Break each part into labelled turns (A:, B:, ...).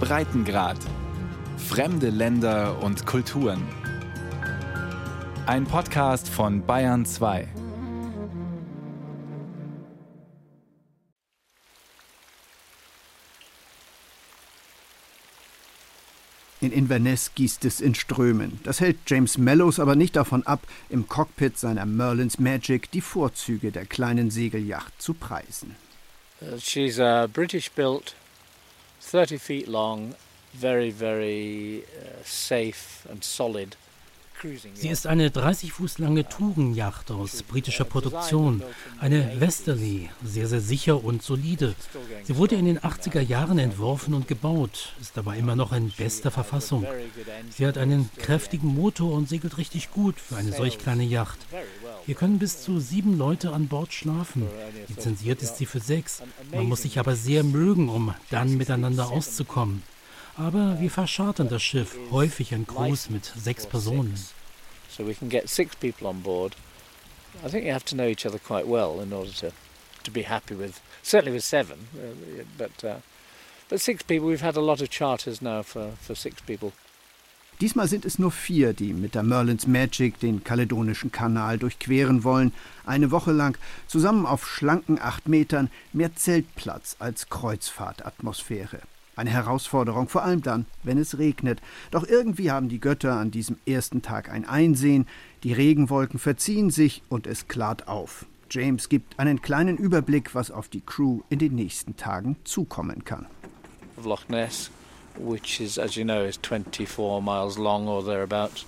A: Breitengrad. Fremde Länder und Kulturen. Ein Podcast von Bayern 2.
B: In Inverness gießt es in Strömen. Das hält James Mellows aber nicht davon ab, im Cockpit seiner Merlin's Magic die Vorzüge der kleinen Segelyacht zu preisen.
C: She's a British built, 30 feet long, very, very uh, safe and solid.
D: Sie ist eine 30 Fuß lange Tourenjacht aus britischer Produktion, eine Westerly, sehr, sehr sicher und solide. Sie wurde in den 80er Jahren entworfen und gebaut, ist aber immer noch in bester Verfassung. Sie hat einen kräftigen Motor und segelt richtig gut für eine solch kleine Yacht. Hier können bis zu sieben Leute an Bord schlafen. Lizenziert ist sie für sechs. Man muss sich aber sehr mögen, um dann miteinander auszukommen. Aber wir verschartern das Schiff häufig in Crews mit sechs Personen.
C: So we can get six people on board. I think you have to know each other quite well in order to, to be happy with, certainly with seven, uh, but, uh, but six people, we've had a lot of charters now for, for six people.
B: Diesmal sind es nur vier, die mit der Merlin's Magic den kaledonischen Kanal durchqueren wollen. Eine Woche lang, zusammen auf schlanken acht Metern, mehr Zeltplatz als Kreuzfahrtatmosphäre. Eine Herausforderung, vor allem dann, wenn es regnet. Doch irgendwie haben die Götter an diesem ersten Tag ein Einsehen, die Regenwolken verziehen sich und es klart auf. James gibt einen kleinen Überblick, was auf die Crew in den nächsten Tagen zukommen kann.
C: Loch Ness, which is, as you know, is 24 miles long or thereabouts.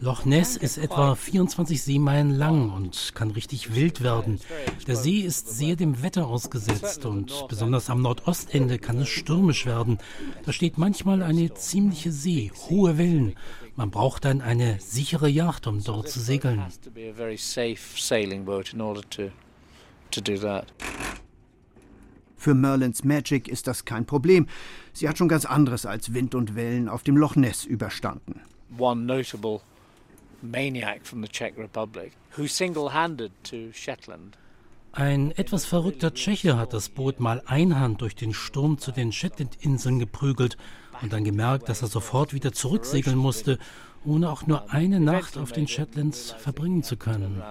D: Loch Ness ist etwa 24 Seemeilen lang und kann richtig wild werden. Der See ist sehr dem Wetter ausgesetzt und besonders am Nordostende kann es stürmisch werden. Da steht manchmal eine ziemliche See, hohe Wellen. Man braucht dann eine sichere Yacht, um dort zu segeln.
B: Für Merlins Magic ist das kein Problem. Sie hat schon ganz anderes als Wind und Wellen auf dem Loch Ness überstanden.
C: One notable maniac from the Czech Republic who single-handed to Shetland
D: ein etwas verrückter Tscheche hat das Boot mal einhand durch den Sturm zu den Shetlandinseln geprügelt und dann gemerkt, dass er sofort wieder zurücksegeln musste, ohne auch nur eine Nacht auf den Shetlands verbringen zu können.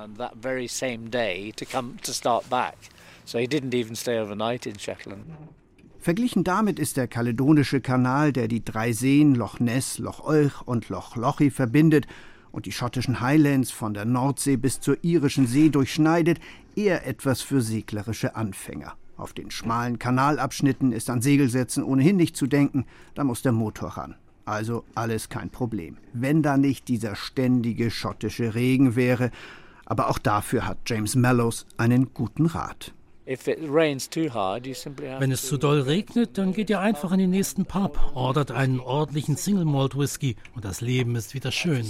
B: Verglichen damit ist der kaledonische Kanal, der die drei Seen Loch Ness, Loch Olch und Loch Lochi verbindet, und die schottischen Highlands von der Nordsee bis zur irischen See durchschneidet, eher etwas für seglerische Anfänger. Auf den schmalen Kanalabschnitten ist an Segelsätzen ohnehin nicht zu denken, da muss der Motor ran. Also alles kein Problem. Wenn da nicht dieser ständige schottische Regen wäre, aber auch dafür hat James Mellows einen guten Rat.
D: Wenn es zu doll regnet, dann geht ihr einfach in den nächsten Pub, ordert einen ordentlichen Single Malt Whisky und das Leben ist wieder schön.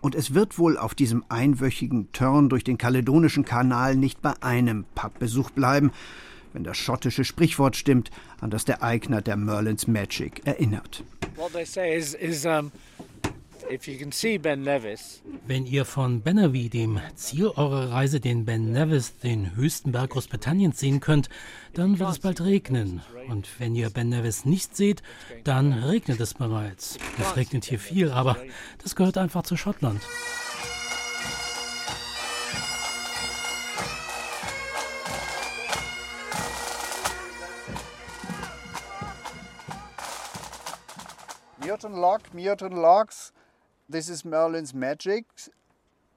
B: Und es wird wohl auf diesem einwöchigen Turn durch den kaledonischen Kanal nicht bei einem Pubbesuch bleiben, wenn das schottische Sprichwort stimmt, an das der Eigner der Merlin's Magic erinnert. What they say is, is um
D: wenn ihr von Benavie, dem Ziel eurer Reise, den Ben Nevis, den höchsten Berg Großbritanniens, sehen könnt, dann wird es bald regnen. Und wenn ihr Ben Nevis nicht seht, dann regnet es bereits. Es regnet hier viel, aber das gehört einfach zu Schottland.
B: Muirton Lock, Muirton Locks, This is Merlin's Magic.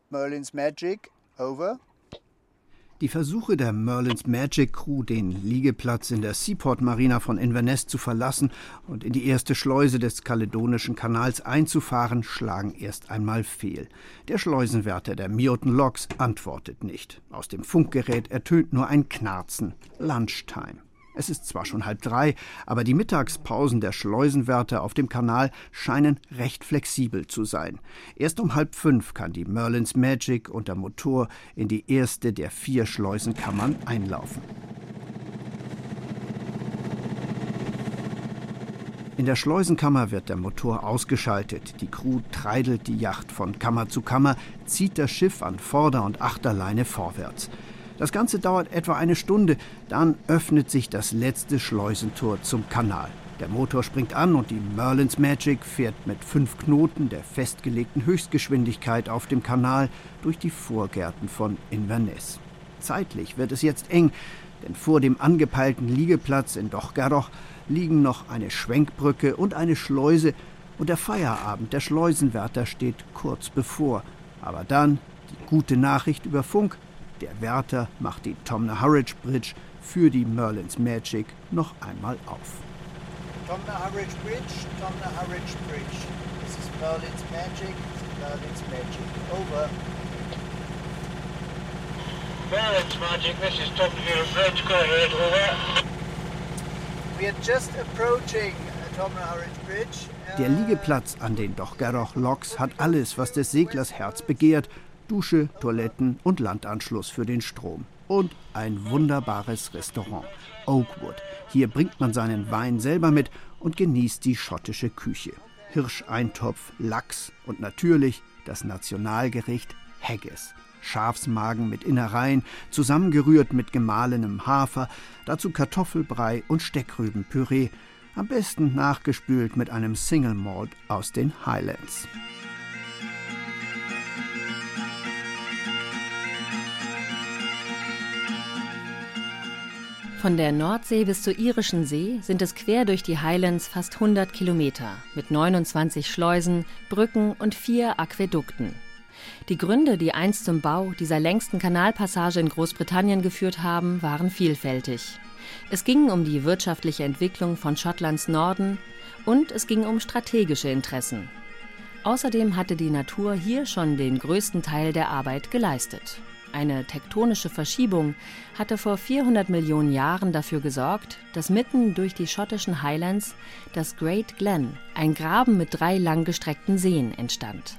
B: Merlin's Magic. Over. Die Versuche der Merlin's Magic Crew, den Liegeplatz in der Seaport Marina von Inverness zu verlassen und in die erste Schleuse des Kaledonischen Kanals einzufahren, schlagen erst einmal fehl. Der Schleusenwärter der Mioten Loks antwortet nicht. Aus dem Funkgerät ertönt nur ein Knarzen. Lunchtime. Es ist zwar schon halb drei, aber die Mittagspausen der Schleusenwärter auf dem Kanal scheinen recht flexibel zu sein. Erst um halb fünf kann die Merlin's Magic und der Motor in die erste der vier Schleusenkammern einlaufen. In der Schleusenkammer wird der Motor ausgeschaltet. Die Crew treidelt die Yacht von Kammer zu Kammer, zieht das Schiff an Vorder- und Achterleine vorwärts. Das Ganze dauert etwa eine Stunde, dann öffnet sich das letzte Schleusentor zum Kanal. Der Motor springt an und die Merlins Magic fährt mit fünf Knoten der festgelegten Höchstgeschwindigkeit auf dem Kanal durch die Vorgärten von Inverness. Zeitlich wird es jetzt eng, denn vor dem angepeilten Liegeplatz in Dochgaroch liegen noch eine Schwenkbrücke und eine Schleuse und der Feierabend der Schleusenwärter steht kurz bevor. Aber dann die gute Nachricht über Funk, der Wärter macht die Tomnahurridge Bridge für die Merlins Magic noch einmal auf. Tomnahurridge Bridge, Tomnahurridge Bridge. This is Merlin's magic, Merlin's magic. Over. Merlin's magic, this is Tomnahurridge Bridge, go ahead, over. We are just approaching Tomnahurridge Bridge. Der Liegeplatz an den Dochgaroch Locks hat alles, was des Seglers Herz begehrt. Dusche, Toiletten und Landanschluss für den Strom. Und ein wunderbares Restaurant. Oakwood. Hier bringt man seinen Wein selber mit und genießt die schottische Küche. Hirscheintopf, Lachs und natürlich das Nationalgericht Haggis. Schafsmagen mit Innereien, zusammengerührt mit gemahlenem Hafer, dazu Kartoffelbrei und Steckrübenpüree, am besten nachgespült mit einem Single Malt aus den Highlands.
E: Von der Nordsee bis zur Irischen See sind es quer durch die Highlands fast 100 Kilometer mit 29 Schleusen, Brücken und vier Aquädukten. Die Gründe, die einst zum Bau dieser längsten Kanalpassage in Großbritannien geführt haben, waren vielfältig. Es ging um die wirtschaftliche Entwicklung von Schottlands Norden und es ging um strategische Interessen. Außerdem hatte die Natur hier schon den größten Teil der Arbeit geleistet. Eine tektonische Verschiebung hatte vor 400 Millionen Jahren dafür gesorgt, dass mitten durch die schottischen Highlands das Great Glen, ein Graben mit drei langgestreckten Seen, entstand.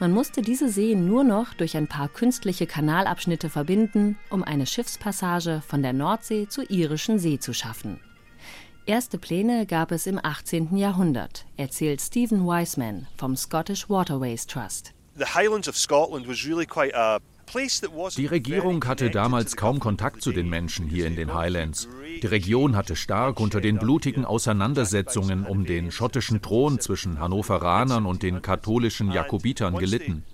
E: Man musste diese Seen nur noch durch ein paar künstliche Kanalabschnitte verbinden, um eine Schiffspassage von der Nordsee zur irischen See zu schaffen. Erste Pläne gab es im 18. Jahrhundert, erzählt Stephen Wiseman vom Scottish Waterways Trust.
F: The Highlands of Scotland was really quite a die Regierung hatte damals kaum Kontakt zu den Menschen hier in den Highlands. Die Region hatte stark unter den blutigen Auseinandersetzungen um den schottischen Thron zwischen Hannoveranern und den katholischen Jakobitern gelitten.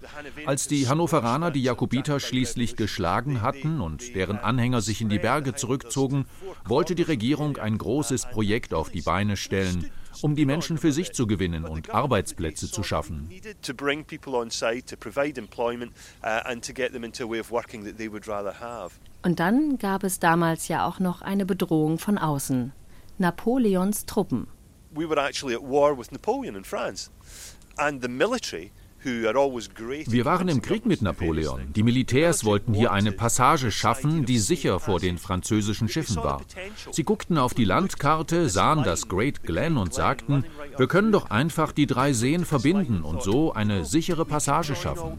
F: Als die Hannoveraner die Jakobiter schließlich geschlagen hatten und deren Anhänger sich in die Berge zurückzogen, wollte die Regierung ein großes Projekt auf die Beine stellen, um die Menschen für sich zu gewinnen und Arbeitsplätze zu schaffen.
E: Und dann gab es damals ja auch noch eine Bedrohung von außen. Napoleons Truppen. We were actually at war with Napoleon in France.
F: And the military wir waren im Krieg mit Napoleon. Die Militärs wollten hier eine Passage schaffen, die sicher vor den französischen Schiffen war. Sie guckten auf die Landkarte, sahen das Great Glen und sagten, wir können doch einfach die drei Seen verbinden und so eine sichere Passage schaffen.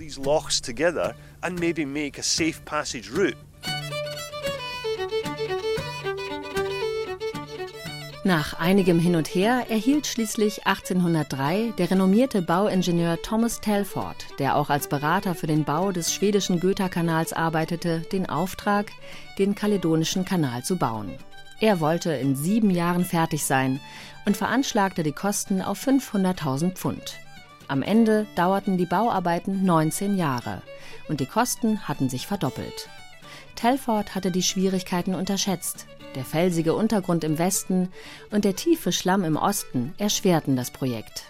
E: Nach einigem Hin und Her erhielt schließlich 1803 der renommierte Bauingenieur Thomas Telford, der auch als Berater für den Bau des schwedischen Goetha-Kanals arbeitete, den Auftrag, den Kaledonischen Kanal zu bauen. Er wollte in sieben Jahren fertig sein und veranschlagte die Kosten auf 500.000 Pfund. Am Ende dauerten die Bauarbeiten 19 Jahre und die Kosten hatten sich verdoppelt. Telford hatte die Schwierigkeiten unterschätzt. Der felsige Untergrund im Westen und der tiefe Schlamm im Osten erschwerten das Projekt.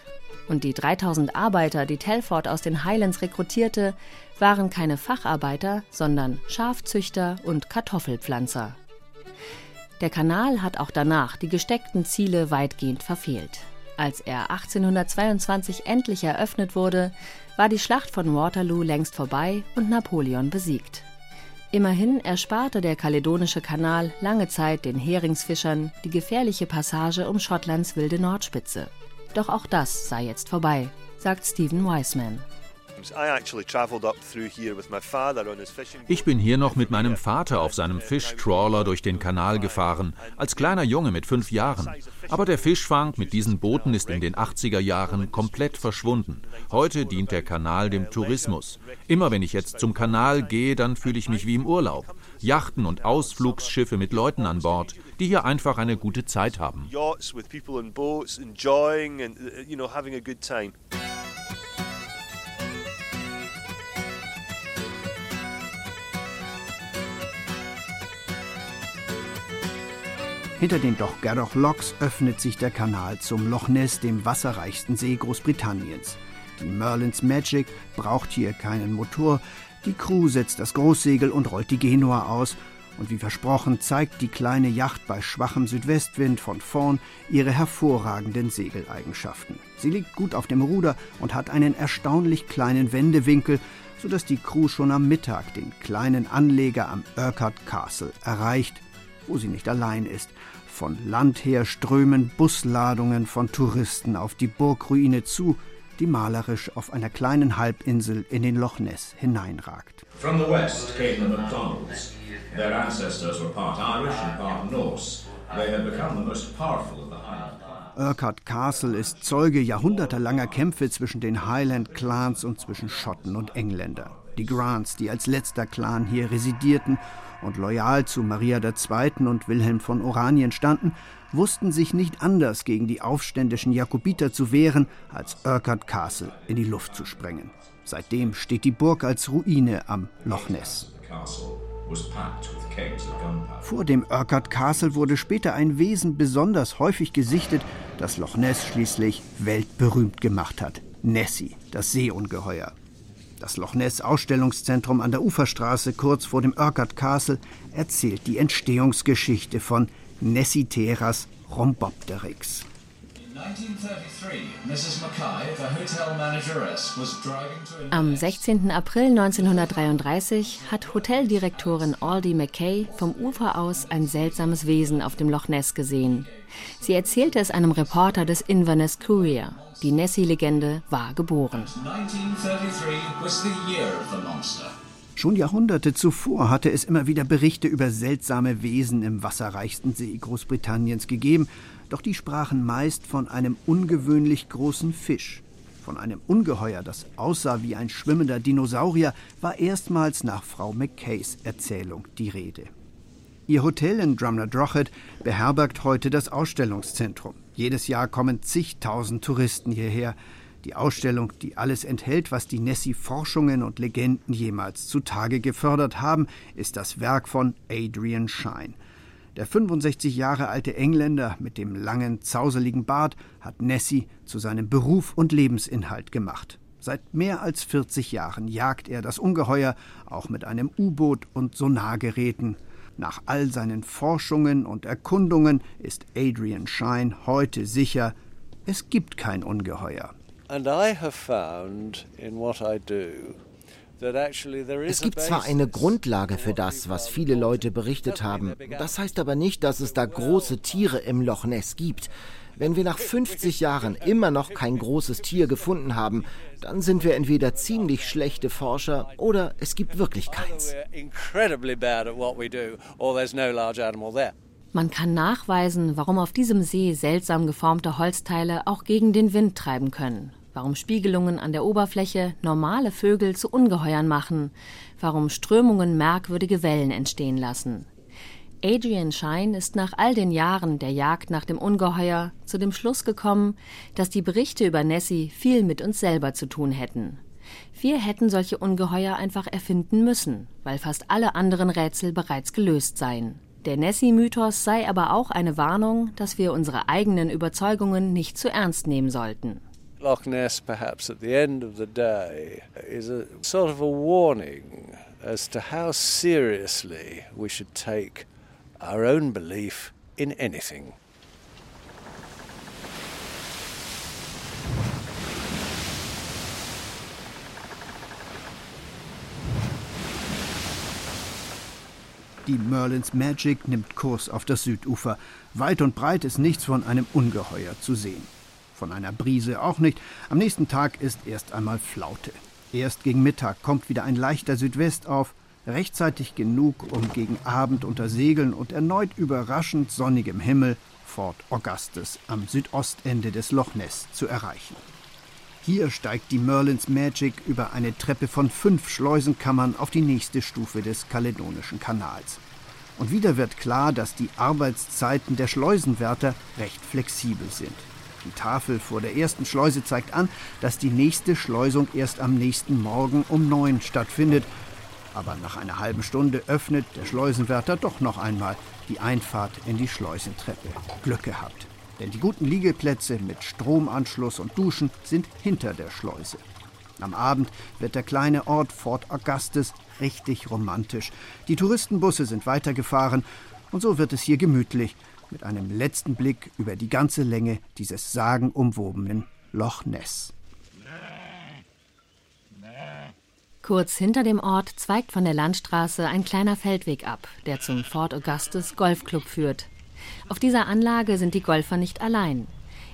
E: Und die 3000 Arbeiter, die Telford aus den Highlands rekrutierte, waren keine Facharbeiter, sondern Schafzüchter und Kartoffelpflanzer. Der Kanal hat auch danach die gesteckten Ziele weitgehend verfehlt. Als er 1822 endlich eröffnet wurde, war die Schlacht von Waterloo längst vorbei und Napoleon besiegt. Immerhin ersparte der Kaledonische Kanal lange Zeit den Heringsfischern die gefährliche Passage um Schottlands wilde Nordspitze. Doch auch das sei jetzt vorbei, sagt Stephen Wiseman.
F: Ich bin hier noch mit meinem Vater auf seinem Fischtrawler durch den Kanal gefahren, als kleiner Junge mit fünf Jahren. Aber der Fischfang mit diesen Booten ist in den 80er Jahren komplett verschwunden. Heute dient der Kanal dem Tourismus. Immer wenn ich jetzt zum Kanal gehe, dann fühle ich mich wie im Urlaub. Yachten und Ausflugsschiffe mit Leuten an Bord, die hier einfach eine gute Zeit haben.
B: Hinter den Dochgadoch Locks öffnet sich der Kanal zum Loch Ness, dem wasserreichsten See Großbritanniens. Die Merlins Magic braucht hier keinen Motor. Die Crew setzt das Großsegel und rollt die Genua aus. Und wie versprochen zeigt die kleine Yacht bei schwachem Südwestwind von vorn ihre hervorragenden Segeleigenschaften. Sie liegt gut auf dem Ruder und hat einen erstaunlich kleinen Wendewinkel, sodass die Crew schon am Mittag den kleinen Anleger am Urquhart Castle erreicht, wo sie nicht allein ist. Von Land her strömen Busladungen von Touristen auf die Burgruine zu, die malerisch auf einer kleinen Halbinsel in den Loch Ness hineinragt. From the west came the MacDonalds. Their ancestors were part Irish and part Norse. They had become the most powerful of the Highland Urquhart Castle ist Zeuge jahrhundertelanger Kämpfe zwischen den Highland Clans und zwischen Schotten und Engländern. Die Grants, die als letzter Clan hier residierten und loyal zu Maria II. und Wilhelm von Oranien standen, wussten sich nicht anders gegen die aufständischen Jakobiter zu wehren, als Urquhart Castle in die Luft zu sprengen. Seitdem steht die Burg als Ruine am Loch Ness. Vor dem Urquhart Castle wurde später ein Wesen besonders häufig gesichtet, das Loch Ness schließlich weltberühmt gemacht hat. Nessie, das Seeungeheuer. Das Loch Ness Ausstellungszentrum an der Uferstraße kurz vor dem Urquhart Castle erzählt die Entstehungsgeschichte von Nessiteras rhombopteryx.
E: Am 16. April 1933 hat Hoteldirektorin Aldi McKay vom Ufer aus ein seltsames Wesen auf dem Loch Ness gesehen. Sie erzählte es einem Reporter des Inverness Courier. Die Nessie-Legende war geboren.
B: Schon Jahrhunderte zuvor hatte es immer wieder Berichte über seltsame Wesen im wasserreichsten See Großbritanniens gegeben, doch die sprachen meist von einem ungewöhnlich großen Fisch. Von einem Ungeheuer, das aussah wie ein schwimmender Dinosaurier, war erstmals nach Frau Mackays Erzählung die Rede. Ihr Hotel in Drumnadrochit beherbergt heute das Ausstellungszentrum. Jedes Jahr kommen zigtausend Touristen hierher. Die Ausstellung, die alles enthält, was die Nessie-Forschungen und Legenden jemals zutage gefördert haben, ist das Werk von Adrian Shine. Der 65 Jahre alte Engländer mit dem langen, zauseligen Bart hat Nessie zu seinem Beruf und Lebensinhalt gemacht. Seit mehr als 40 Jahren jagt er das Ungeheuer, auch mit einem U-Boot und Sonargeräten. Nach all seinen Forschungen und Erkundungen ist Adrian Shine heute sicher, es gibt kein Ungeheuer. And I have found in what I do
G: es gibt zwar eine Grundlage für das, was viele Leute berichtet haben, das heißt aber nicht, dass es da große Tiere im Loch Ness gibt. Wenn wir nach 50 Jahren immer noch kein großes Tier gefunden haben, dann sind wir entweder ziemlich schlechte Forscher oder es gibt wirklich keins.
E: Man kann nachweisen, warum auf diesem See seltsam geformte Holzteile auch gegen den Wind treiben können warum Spiegelungen an der Oberfläche normale Vögel zu Ungeheuern machen, warum Strömungen merkwürdige Wellen entstehen lassen. Adrian Shine ist nach all den Jahren der Jagd nach dem Ungeheuer zu dem Schluss gekommen, dass die Berichte über Nessie viel mit uns selber zu tun hätten. Wir hätten solche Ungeheuer einfach erfinden müssen, weil fast alle anderen Rätsel bereits gelöst seien. Der Nessie-Mythos sei aber auch eine Warnung, dass wir unsere eigenen Überzeugungen nicht zu ernst nehmen sollten. Loch Ness, perhaps at the end of the day, is a sort of a warning as to how seriously we should take our own belief in anything.
B: Die Merlins Magic nimmt Kurs auf das Südufer. Weit und breit ist nichts von einem Ungeheuer zu sehen von einer Brise auch nicht. Am nächsten Tag ist erst einmal Flaute. Erst gegen Mittag kommt wieder ein leichter Südwest auf, rechtzeitig genug, um gegen Abend unter Segeln und erneut überraschend sonnigem Himmel Fort Augustus am Südostende des Loch Ness zu erreichen. Hier steigt die Merlins Magic über eine Treppe von fünf Schleusenkammern auf die nächste Stufe des Kaledonischen Kanals. Und wieder wird klar, dass die Arbeitszeiten der Schleusenwärter recht flexibel sind. Die Tafel vor der ersten Schleuse zeigt an, dass die nächste Schleusung erst am nächsten Morgen um neun stattfindet. Aber nach einer halben Stunde öffnet der Schleusenwärter doch noch einmal die Einfahrt in die Schleusentreppe. Glück gehabt. Denn die guten Liegeplätze mit Stromanschluss und Duschen sind hinter der Schleuse. Am Abend wird der kleine Ort Fort Augustus richtig romantisch. Die Touristenbusse sind weitergefahren und so wird es hier gemütlich mit einem letzten Blick über die ganze Länge dieses sagenumwobenen Loch Ness.
E: Kurz hinter dem Ort zweigt von der Landstraße ein kleiner Feldweg ab, der zum Fort Augustus Golfclub führt. Auf dieser Anlage sind die Golfer nicht allein.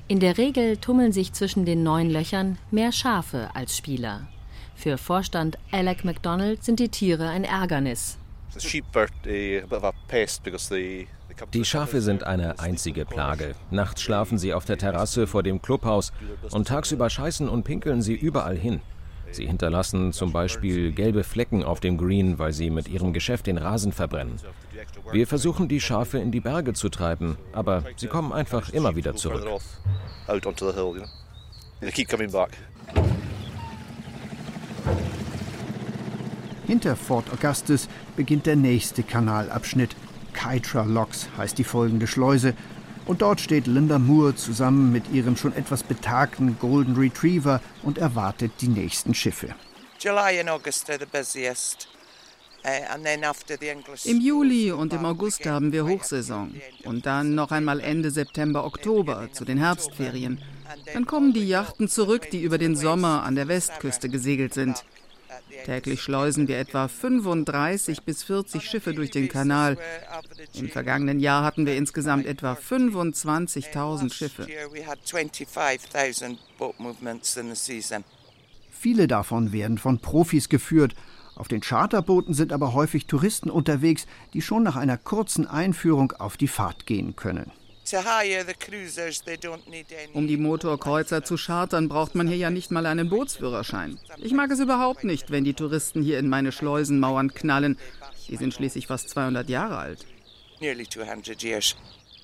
E: In der Regel tummeln sich zwischen den neun Löchern mehr Schafe als Spieler. Für Vorstand Alec MacDonald sind die Tiere ein Ärgernis.
H: Die Schafe sind eine einzige Plage. Nachts schlafen sie auf der Terrasse vor dem Clubhaus und tagsüber scheißen und pinkeln sie überall hin. Sie hinterlassen zum Beispiel gelbe Flecken auf dem Green, weil sie mit ihrem Geschäft den Rasen verbrennen. Wir versuchen, die Schafe in die Berge zu treiben, aber sie kommen einfach immer wieder zurück.
B: Hinter Fort Augustus beginnt der nächste Kanalabschnitt. Kytra Locks heißt die folgende Schleuse. Und dort steht Linda Moore zusammen mit ihrem schon etwas betagten Golden Retriever und erwartet die nächsten Schiffe. July and August are the busiest.
I: Uh, Im Juli und im August haben wir Hochsaison und dann noch einmal Ende September, Oktober zu den Herbstferien. Dann kommen die Yachten zurück, die über den Sommer an der Westküste gesegelt sind. Täglich schleusen wir etwa 35 bis 40 Schiffe durch den Kanal. Im vergangenen Jahr hatten wir insgesamt etwa 25.000 Schiffe.
B: Viele davon werden von Profis geführt. Auf den Charterbooten sind aber häufig Touristen unterwegs, die schon nach einer kurzen Einführung auf die Fahrt gehen können.
I: Um die Motorkreuzer zu chartern, braucht man hier ja nicht mal einen Bootsführerschein. Ich mag es überhaupt nicht, wenn die Touristen hier in meine Schleusenmauern knallen. Die sind schließlich fast 200 Jahre alt.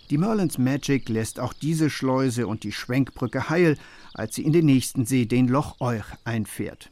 B: Die Merlins Magic lässt auch diese Schleuse und die Schwenkbrücke heil, als sie in den nächsten See, den Loch Euch, einfährt.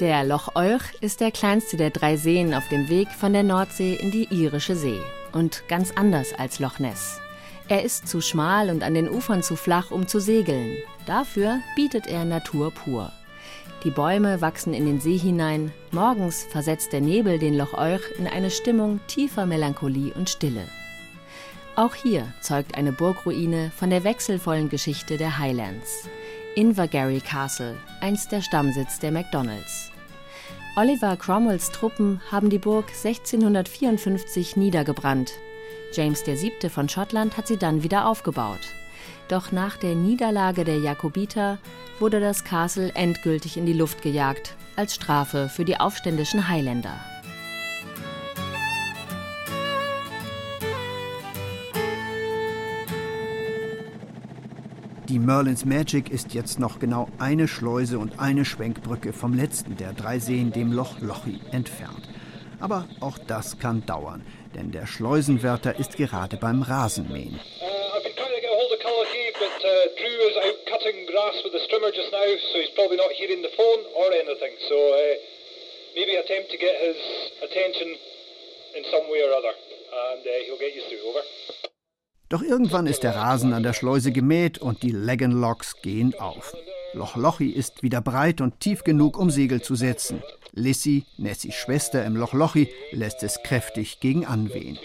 E: Der Loch Euch ist der kleinste der drei Seen auf dem Weg von der Nordsee in die Irische See und ganz anders als Loch Ness. Er ist zu schmal und an den Ufern zu flach, um zu segeln. Dafür bietet er Natur pur. Die Bäume wachsen in den See hinein. Morgens versetzt der Nebel den Loch Euch in eine Stimmung tiefer Melancholie und Stille. Auch hier zeugt eine Burgruine von der wechselvollen Geschichte der Highlands. Invergary Castle, einst der Stammsitz der MacDonalds. Oliver Cromwells Truppen haben die Burg 1654 niedergebrannt. James VII. von Schottland hat sie dann wieder aufgebaut. Doch nach der Niederlage der Jakobiter wurde das Castle endgültig in die Luft gejagt, als Strafe für die aufständischen Highlander.
B: Die Merlins Magic ist jetzt noch genau eine Schleuse und eine Schwenkbrücke vom letzten der drei Seen, dem Loch Lochi, entfernt. Aber auch das kann dauern, denn der Schleusenwärter ist gerade beim Rasenmähen. get his attention in some way or other, and uh, he'll get you through. Over. Doch irgendwann ist der Rasen an der Schleuse gemäht und die Leggenlocks gehen auf. Loch Lochi ist wieder breit und tief genug, um Segel zu setzen. Lissy, Nessys Schwester im Loch Lochi, lässt es kräftig gegen anwehen.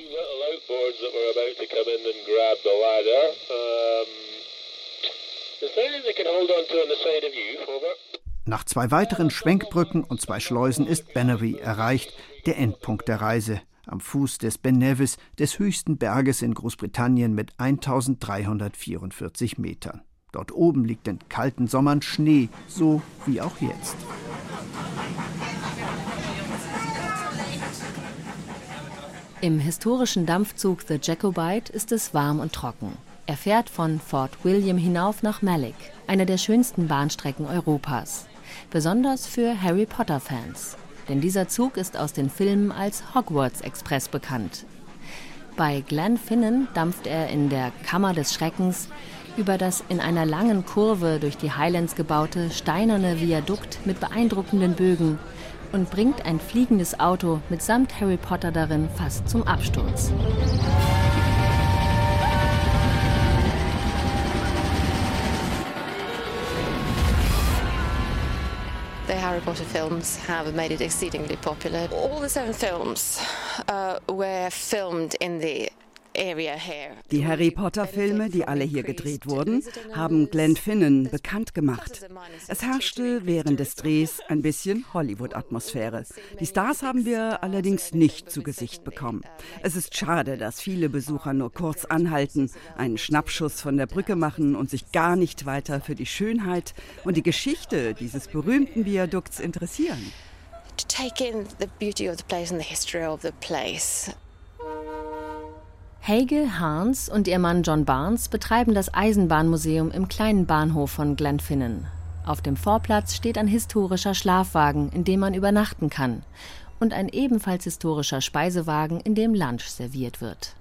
B: Nach zwei weiteren Schwenkbrücken und zwei Schleusen ist Bannery erreicht, der Endpunkt der Reise am Fuß des Ben Nevis, des höchsten Berges in Großbritannien mit 1344 Metern. Dort oben liegt in kalten Sommern Schnee, so wie auch jetzt.
E: Im historischen Dampfzug The Jacobite ist es warm und trocken. Er fährt von Fort William hinauf nach Malik, einer der schönsten Bahnstrecken Europas. Besonders für Harry Potter-Fans. Denn dieser Zug ist aus den Filmen als Hogwarts Express bekannt. Bei Glenfinnan dampft er in der Kammer des Schreckens über das in einer langen Kurve durch die Highlands gebaute steinerne Viadukt mit beeindruckenden Bögen und bringt ein fliegendes Auto mitsamt Harry Potter darin fast zum Absturz.
J: Harry Potter films have made it exceedingly popular. All the seven films uh, were filmed in the
K: die Harry Potter-Filme, die alle hier gedreht wurden, haben Glenn Finnan bekannt gemacht. Es herrschte während des Drehs ein bisschen Hollywood-Atmosphäre. Die Stars haben wir allerdings nicht zu Gesicht bekommen. Es ist schade, dass viele Besucher nur kurz anhalten, einen Schnappschuss von der Brücke machen und sich gar nicht weiter für die Schönheit und die Geschichte dieses berühmten Viadukts interessieren. To take in the beauty of the place and the history of the place.
E: Helge Harns und ihr Mann John Barnes betreiben das Eisenbahnmuseum im kleinen Bahnhof von Glenfinnan. Auf dem Vorplatz steht ein historischer Schlafwagen, in dem man übernachten kann, und ein ebenfalls historischer Speisewagen, in dem Lunch serviert wird.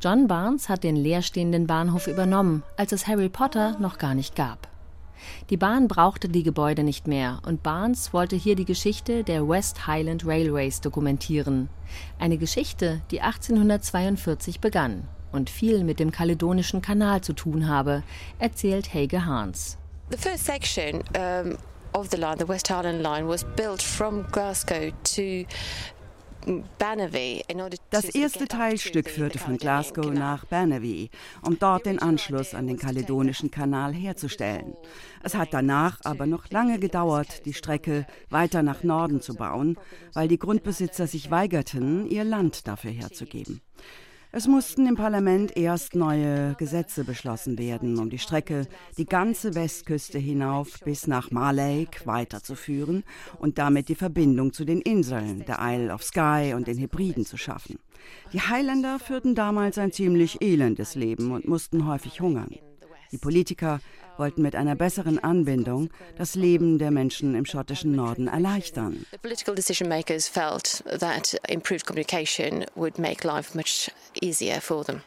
E: John Barnes hat den leerstehenden Bahnhof übernommen, als es Harry Potter noch gar nicht gab. Die Bahn brauchte die Gebäude nicht mehr und Barnes wollte hier die Geschichte der West Highland Railways dokumentieren. Eine Geschichte, die 1842 begann und viel mit dem Kaledonischen Kanal zu tun habe, erzählt Helge Hans.
J: The first section um, of the line, the West Highland line, was built from Glasgow to
K: das erste Teilstück führte von Glasgow nach Banavie, um dort den Anschluss an den Kaledonischen Kanal herzustellen. Es hat danach aber noch lange gedauert, die Strecke weiter nach Norden zu bauen, weil die Grundbesitzer sich weigerten, ihr Land dafür herzugeben. Es mussten im Parlament erst neue Gesetze beschlossen werden, um die Strecke die ganze Westküste hinauf bis nach Marlake weiterzuführen und damit die Verbindung zu den Inseln, der Isle of Skye und den Hebriden zu schaffen. Die Highlander führten damals ein ziemlich elendes Leben und mussten häufig hungern. Die Politiker wollten mit einer besseren Anbindung das Leben der Menschen im schottischen Norden erleichtern. The political decision makers felt that improved communication would make life much easier for them.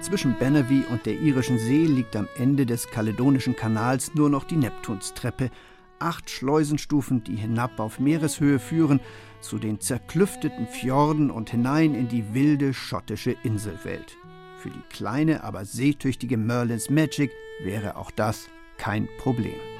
B: Zwischen Bannerby und der irischen See liegt am Ende des Kaledonischen Kanals nur noch die Neptunstreppe, acht Schleusenstufen, die hinab auf Meereshöhe führen, zu den zerklüfteten Fjorden und hinein in die wilde schottische Inselwelt. Für die kleine, aber seetüchtige Merlins Magic wäre auch das kein Problem.